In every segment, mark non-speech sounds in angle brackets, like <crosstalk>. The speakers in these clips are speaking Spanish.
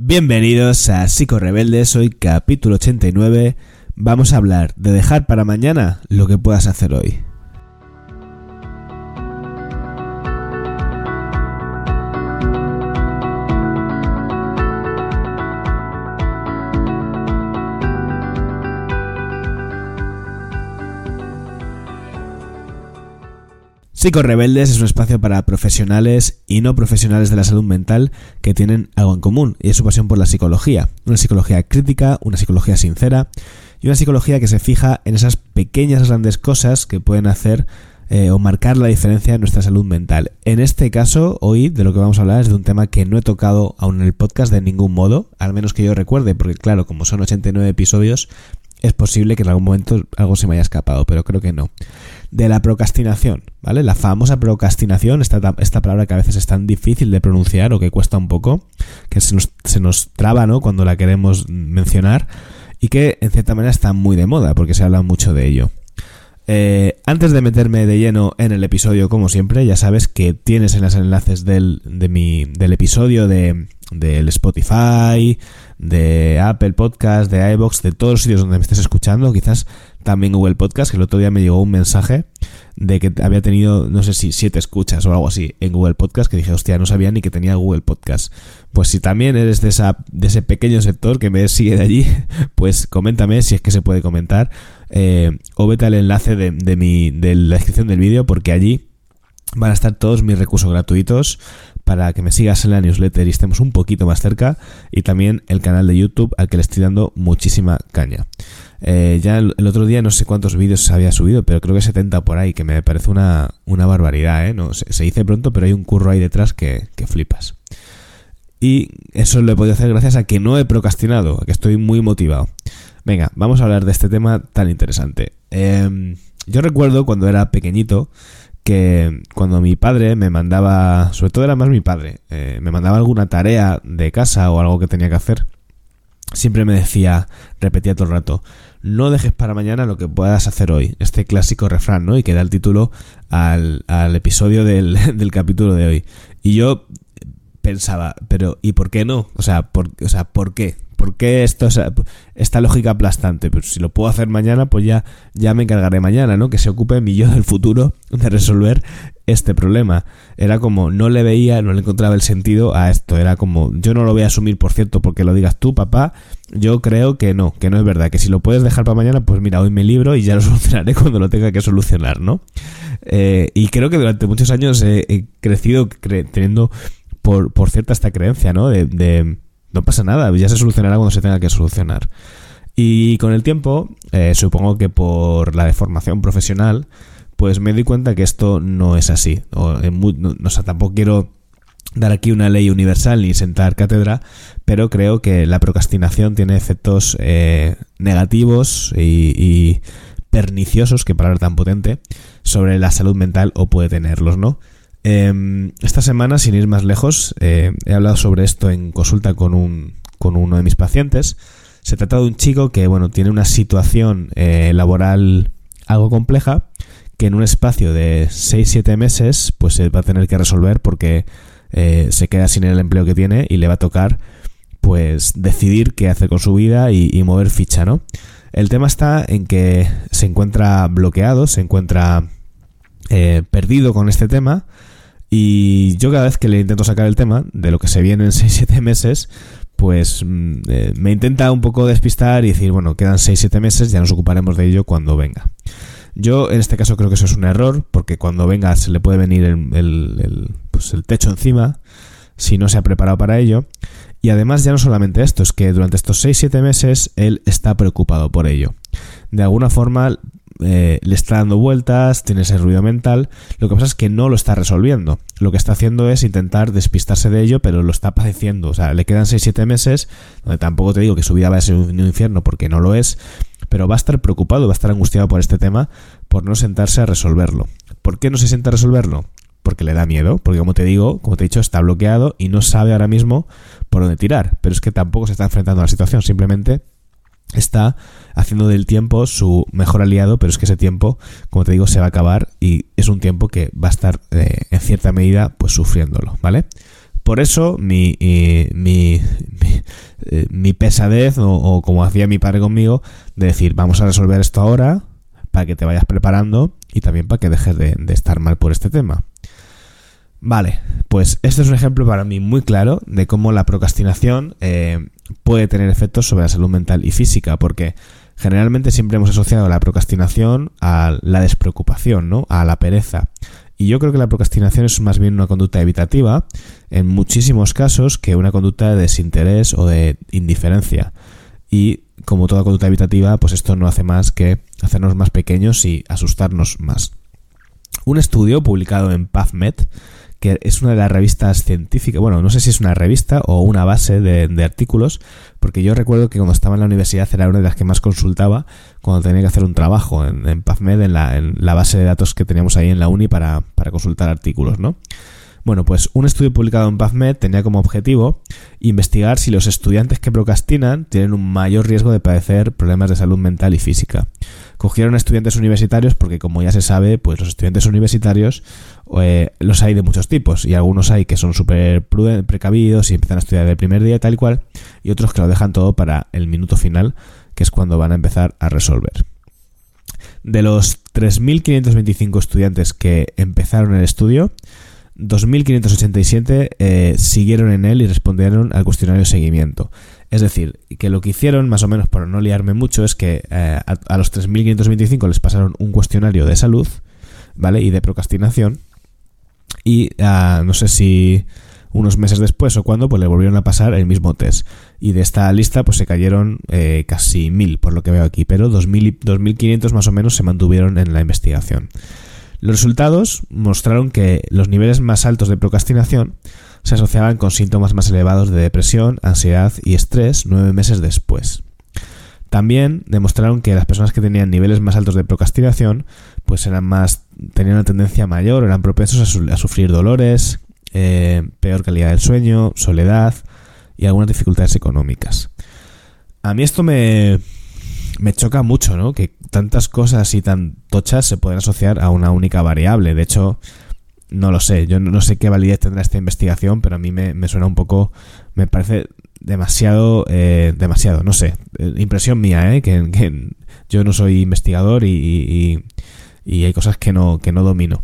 Bienvenidos a Psico Rebeldes, hoy capítulo 89. Vamos a hablar de dejar para mañana lo que puedas hacer hoy. Rebeldes es un espacio para profesionales y no profesionales de la salud mental que tienen algo en común y es su pasión por la psicología. Una psicología crítica, una psicología sincera y una psicología que se fija en esas pequeñas grandes cosas que pueden hacer eh, o marcar la diferencia en nuestra salud mental. En este caso, hoy de lo que vamos a hablar es de un tema que no he tocado aún en el podcast de ningún modo, al menos que yo recuerde, porque claro, como son 89 episodios, es posible que en algún momento algo se me haya escapado, pero creo que no de la procrastinación, ¿vale? La famosa procrastinación, esta, esta palabra que a veces es tan difícil de pronunciar o que cuesta un poco, que se nos, se nos traba, ¿no? Cuando la queremos mencionar y que en cierta manera está muy de moda porque se habla mucho de ello. Eh, antes de meterme de lleno en el episodio, como siempre, ya sabes que tienes en los enlaces del, del episodio de, del Spotify, de Apple Podcast, de iBox, de todos los sitios donde me estés escuchando, quizás también Google Podcast, que el otro día me llegó un mensaje de que había tenido, no sé si siete escuchas o algo así en Google Podcast, que dije, hostia, no sabía ni que tenía Google Podcast. Pues si también eres de, esa, de ese pequeño sector que me sigue de allí, <laughs> pues coméntame si es que se puede comentar, eh, o vete al enlace de, de, mi, de la descripción del vídeo, porque allí van a estar todos mis recursos gratuitos para que me sigas en la newsletter y estemos un poquito más cerca, y también el canal de YouTube al que le estoy dando muchísima caña. Eh, ya el, otro día no sé cuántos vídeos había subido, pero creo que 70 por ahí, que me parece una, una barbaridad, ¿eh? No, se, dice pronto, pero hay un curro ahí detrás que, que flipas. Y eso lo he podido hacer gracias a que no he procrastinado, que estoy muy motivado. Venga, vamos a hablar de este tema tan interesante. Em, yo recuerdo cuando era pequeñito que cuando mi padre me mandaba, sobre todo era más mi padre, eh, me mandaba alguna tarea de casa o algo que tenía que hacer, siempre me decía, repetía todo el rato, no dejes para mañana lo que puedas hacer hoy. Este clásico refrán, ¿no? Y que da el título al, al episodio del, <laughs> del, capítulo de hoy. Y yo pensaba, pero ¿y por qué no? O sea, ¿por, o sea, ¿por qué? ¿Por qué esto es, esta lógica aplastante? Pues si lo puedo hacer mañana, pues ya, ya me encargaré mañana, ¿no? Que se ocupe mi yo del futuro de resolver este problema. Era como, no le veía, no le encontraba el sentido a esto. Era como, yo no lo voy a asumir, por cierto, porque lo digas tú, papá. Yo creo que no, que no es verdad. Que si lo puedes dejar para mañana, pues mira, hoy me libro y ya lo <laughs> solucionaré cuando lo tenga que solucionar, ¿no? Eh, y creo que durante muchos años he, crecido teniendo, por, por cierta, esta creencia, ¿no? de no pasa nada, ya se solucionará cuando se tenga que solucionar. Y con el tiempo, eh, supongo que por la deformación profesional, pues me di cuenta que esto no es así. O, no, tampoco quiero dar aquí una ley universal ni sentar cátedra, pero creo que la procrastinación tiene efectos eh, negativos y, perniciosos, que palabra tan potente, sobre la salud mental o puede tenerlos, ¿no? Em, esta semana, sin ir más lejos, eh, he hablado sobre esto en consulta con, un, con uno de mis pacientes. Se trata de un chico que, bueno, tiene una situación eh, laboral algo compleja que en un espacio de 6-7 meses pues se va a tener que resolver porque eh, se queda sin el empleo que tiene y le va a tocar pues decidir qué hacer con su vida y, y mover ficha, ¿no? El tema está en que se encuentra bloqueado, se encuentra eh, perdido con este tema. Y yo cada vez que le intento sacar el tema de lo que se viene en <laughs> 6-7 meses, pues mm, eh, me intenta un poco despistar y decir, bueno, quedan 6-7 meses, ya nos ocuparemos de ello cuando venga. Yo en este caso creo que eso es un error, porque cuando venga se le puede venir el, pues el techo encima si no se ha preparado para ello. Y además ya no solamente esto, es que durante estos 6-7 meses él está preocupado por ello. De alguna forma eh, le está dando vueltas, tiene ese ruido mental. Lo que pasa es que no lo está resolviendo. Lo que está haciendo es intentar despistarse de ello, pero lo está padeciendo. O sea, le quedan 6-7 meses, donde tampoco te digo que su vida va a ser un infierno porque no lo es, pero va a estar preocupado, va a estar angustiado por este tema, por no sentarse a resolverlo. ¿Por qué no se sienta a resolverlo? Porque le da miedo, porque como te digo, como te he dicho, está bloqueado y no sabe ahora mismo por dónde tirar. Pero es que tampoco se está enfrentando a la situación, simplemente está haciendo del tiempo su mejor aliado, pero es que ese tiempo, como te digo, se va a acabar y es un tiempo que va a estar eh, en cierta medida pues sufriéndolo, ¿vale? Por eso mi, mi, eh, mi pesadez o, como hacía mi padre conmigo, de decir, vamos a resolver esto ahora para que te vayas preparando y también para que dejes de, estar mal por este tema. Vale, pues este es un ejemplo para mí muy claro de cómo la procrastinación eh, puede tener efectos sobre la salud mental y física, porque generalmente siempre hemos asociado la procrastinación a la despreocupación, ¿no? A la pereza. Y yo creo que la procrastinación es más bien una conducta evitativa, en muchísimos casos, que una conducta de desinterés o de indiferencia. Y como toda conducta evitativa, pues esto no hace más que hacernos más pequeños y asustarnos más. Un estudio publicado en PubMed que es una de las revistas científicas, bueno, no sé si es una revista o una base de, artículos, porque yo recuerdo que cuando estaba en la universidad era una de las que más consultaba cuando tenía que hacer un trabajo en, en PubMed, en la, en la, base de datos que teníamos ahí en la uni para, para consultar artículos, ¿no? Bueno, pues un estudio publicado en PubMed tenía como objetivo investigar si los estudiantes que procrastinan tienen un mayor riesgo de padecer problemas de salud mental y física. Cogieron estudiantes universitarios porque, como ya se sabe, pues los estudiantes universitarios eh, los hay de muchos tipos y algunos hay que son súper precavidos y empiezan a estudiar el primer día tal y cual y otros que lo dejan todo para el minuto final, que es cuando van a empezar a resolver. De los 3.525 estudiantes que empezaron el estudio, 2.587 eh, siguieron en él y respondieron al cuestionario de seguimiento. Es decir, que lo que hicieron, más o menos por no liarme mucho, es que eh, a, los 3.525 les pasaron un cuestionario de salud, ¿vale? Y de procrastinación. Y ah, no sé si unos meses después o cuando, pues le volvieron a pasar el mismo test. Y de esta lista, pues se cayeron eh, casi 1.000, por lo que veo aquí, pero 2.500 más o menos se mantuvieron en la investigación. Los resultados mostraron que los niveles más altos de procrastinación se asociaban con síntomas más elevados de depresión, ansiedad y estrés nueve meses después. También demostraron que las personas que tenían niveles más altos de procrastinación, pues eran más, tenían una tendencia mayor, eran propensos a, sufrir dolores, eh, peor calidad del sueño, soledad y algunas dificultades económicas. A mí esto me, me choca mucho, ¿no? Que tantas cosas y tan tochas se pueden asociar a una única variable. De hecho, no lo sé. Yo no sé qué validez tendrá esta investigación, pero a mí me, suena un poco. Me parece demasiado. Eh, demasiado, no sé. Eh, impresión mía, ¿eh? Que, yo no soy investigador y, y, hay cosas que no, que no domino.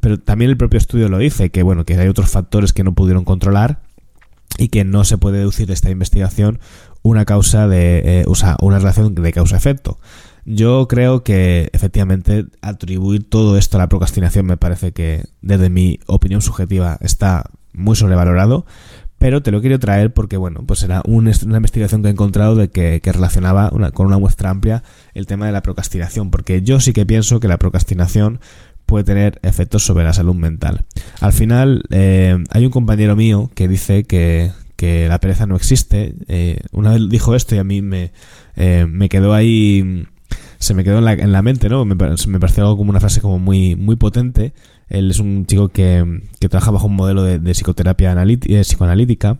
Pero también el propio estudio lo dice, que bueno, que hay otros factores que no pudieron controlar y que no se puede deducir de esta investigación una causa de, eh, o sea, una relación de causa-efecto. Yo creo que efectivamente atribuir todo esto a la procrastinación me parece que desde mi opinión subjetiva está muy sobrevalorado, pero te lo quiero traer porque, bueno, pues era una investigación que he encontrado de que, relacionaba con una muestra amplia el tema de la procrastinación, porque yo sí que pienso que la procrastinación puede tener efectos sobre la salud mental. Al final, eh, hay un compañero mío que dice que, que la pereza no existe. Eh, una vez dijo esto y a mí me, eh, me quedó ahí, se me quedó en la, en la mente, ¿no? Me, me pareció como una frase como muy, muy potente. Él es un chico que, que trabaja bajo un modelo de, psicoterapia eh, psicoanalítica.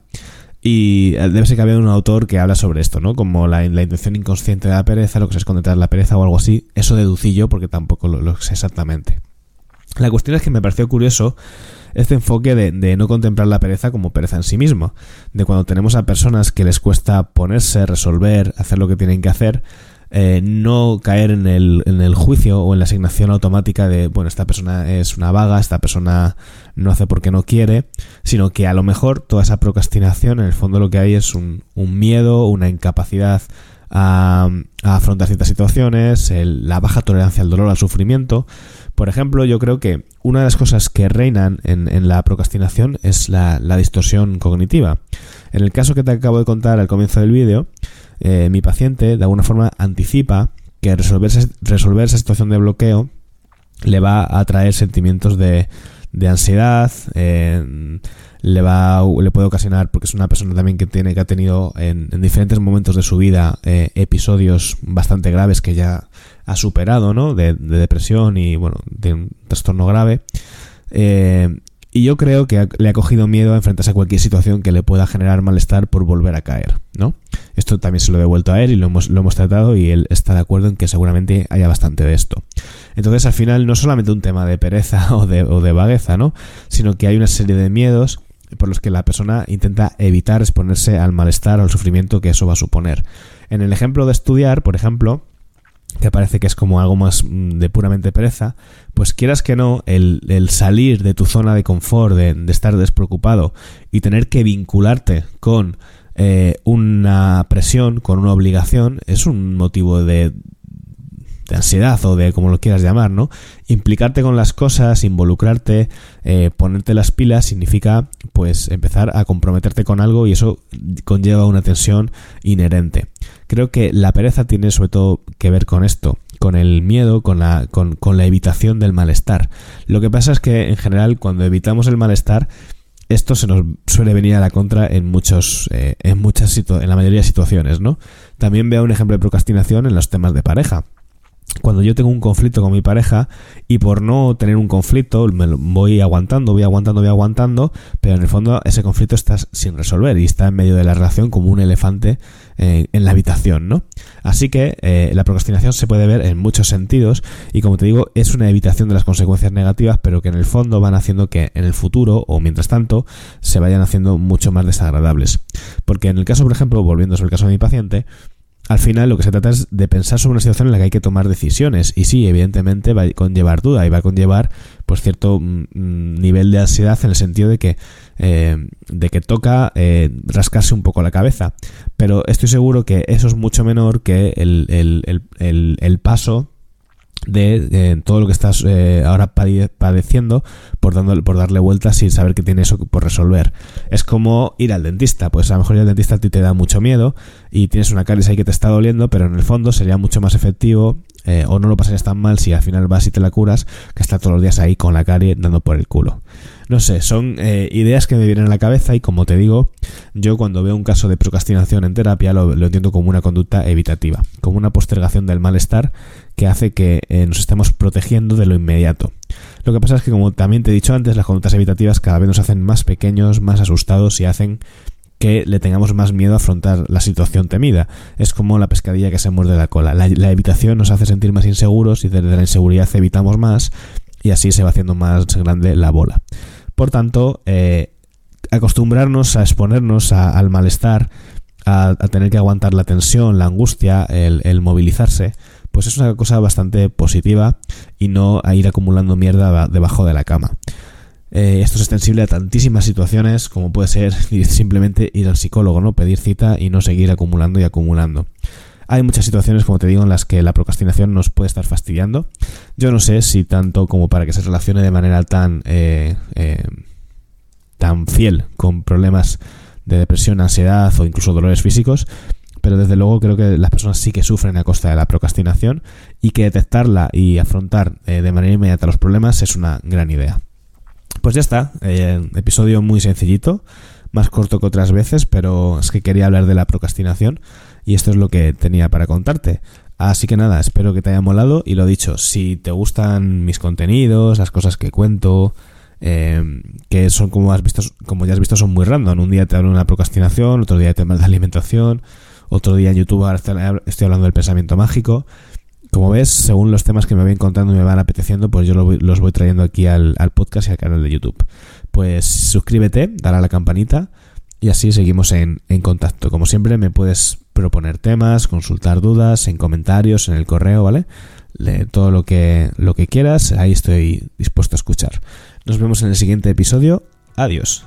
Y debe ser que había un autor que habla sobre esto, ¿no? Como la, la, intención inconsciente de la pereza, lo que se esconde la pereza o algo así. Eso deducí yo porque tampoco lo sé exactamente. La cuestión es que me pareció curioso este enfoque de, no contemplar la pereza como pereza en sí mismo, de cuando tenemos a personas que les cuesta ponerse, resolver, hacer lo que tienen que hacer, eh, no caer en el, en el juicio o en la asignación automática de, bueno, esta persona es una vaga, esta persona no hace porque no quiere, sino que a lo mejor toda esa procrastinación, en el fondo lo que hay es un, un miedo, una incapacidad a, afrontar ciertas situaciones, la baja tolerancia al dolor, al sufrimiento. Por ejemplo, yo creo que una de las cosas que reinan en, la procrastinación es la, distorsión cognitiva. En el caso que te acabo de contar al comienzo del vídeo, eh, mi paciente de alguna forma anticipa que resolver, resolver esa situación de bloqueo le va a traer sentimientos de, de ansiedad, le va le puede ocasionar porque es una persona también que tiene que ha tenido en, diferentes momentos de su vida eh, episodios bastante graves que ya ha superado no de, depresión y bueno de un trastorno grave. Eh, y yo creo que le ha cogido miedo a enfrentarse a cualquier situación que le pueda generar malestar por volver a caer, ¿no? Esto también se lo he devuelto a él y lo hemos, lo hemos tratado y él está de acuerdo en que seguramente haya bastante de esto. Entonces, al final, no solamente un tema de pereza <laughs> o de, o de vagueza, ¿no? Sino que hay una serie de miedos por los que la persona intenta evitar exponerse al malestar o al sufrimiento que eso va a suponer. En el ejemplo de estudiar, por ejemplo, que parece que es como algo más mm, de puramente pereza, pues quieras que no, el, salir de tu zona de confort, de, estar despreocupado y tener que vincularte con eh, una presión, con una obligación, es un motivo de, de ansiedad o de como lo quieras llamar, ¿no? Implicarte con las cosas, involucrarte, eh, ponerte las pilas significa pues empezar a comprometerte con algo y eso conlleva una tensión inherente. Creo que la pereza tiene sobre todo que ver con esto, con el miedo, con la, con, con la evitación del malestar. Lo que pasa es que en general cuando evitamos el malestar esto se nos suele venir a la contra en muchos eh, en muchas en la mayoría de situaciones no también veo un ejemplo de procrastinación en los temas de pareja cuando yo tengo un conflicto con mi pareja y por no tener un conflicto me voy aguantando, voy aguantando, voy aguantando, pero en el fondo ese conflicto está sin resolver y está en medio de la relación como un elefante eh, en la habitación, ¿no? Así que eh, la procrastinación se puede ver en muchos sentidos y como te digo es una evitación de las consecuencias negativas, pero que en el fondo van haciendo que en el futuro o mientras tanto se vayan haciendo mucho más desagradables. Porque en el caso, por ejemplo, volviendo sobre el caso de mi paciente, al final lo que se trata es de pensar sobre una situación en la que hay que tomar decisiones. Y sí, evidentemente va a conllevar duda y va a conllevar pues cierto mm, mm, nivel de ansiedad en el sentido de que, eh, de que toca eh, rascarse un poco la cabeza. Pero estoy seguro que eso es mucho menor que el, el, el, el paso de eh, todo lo que estás eh, ahora padeciendo por, dando, por darle vueltas sin saber que tiene eso por resolver. Es como ir al dentista. Pues a lo mejor ir al dentista a ti te da mucho miedo y tienes una caries ahí que te está doliendo, pero en el fondo sería mucho más efectivo eh, o no lo pasarías tan mal si al final vas y te la curas que estar todos los días ahí con la carie dando por el culo. No sé, son eh, ideas que me vienen a la cabeza y como te digo, yo cuando veo un caso de procrastinación en terapia lo, entiendo como una conducta evitativa, como una postergación del malestar que hace que eh, nos estemos protegiendo de lo inmediato. Lo que pasa es que, como también te he dicho antes, las conductas evitativas cada vez nos hacen más pequeños, más asustados y hacen que le tengamos más miedo a afrontar la situación temida. Es como la pescadilla que se muerde la cola. La, la evitación nos hace sentir más inseguros y desde la inseguridad evitamos más y así se va haciendo más grande la bola. Por tanto, eh, acostumbrarnos a exponernos al malestar, a, tener que aguantar la tensión, la angustia, el, movilizarse, pues es una cosa bastante positiva y no a ir acumulando mierda debajo de la cama. Eh, esto es extensible a tantísimas situaciones como puede ser <laughs> simplemente ir al psicólogo, ¿no? Pedir cita y no seguir acumulando y acumulando. Hay muchas situaciones, como te digo, en las que la procrastinación nos puede estar fastidiando. Yo no sé si tanto como para que se relacione de manera tan, eh, eh, tan fiel con problemas de depresión, ansiedad o incluso dolores físicos, pero desde luego creo que las personas sí que sufren a costa de la procrastinación y que detectarla y afrontar eh, de manera inmediata los problemas es una gran idea. Pues ya está, episodio muy sencillito, más corto que otras veces, pero es que quería hablar de la procrastinación y esto es lo que tenía para contarte. Así que nada, espero que te haya molado y lo dicho, si te gustan mis contenidos, las cosas que cuento, eh, que son como has visto, como ya has visto, son muy random. Un día te hablo de una procrastinación, otro día te hablo de alimentación, otro día en YouTube estoy hablando del pensamiento mágico. Como ves, según los temas que me voy contando y me van apeteciendo, pues yo los voy trayendo aquí al, podcast y al canal de YouTube. Pues suscríbete, dale a la campanita y así seguimos en, en contacto. Como siempre, me puedes proponer temas, consultar dudas en comentarios, en el correo, ¿vale? todo lo que, lo que quieras, ahí estoy dispuesto a escuchar. Nos vemos en el siguiente episodio. Adiós.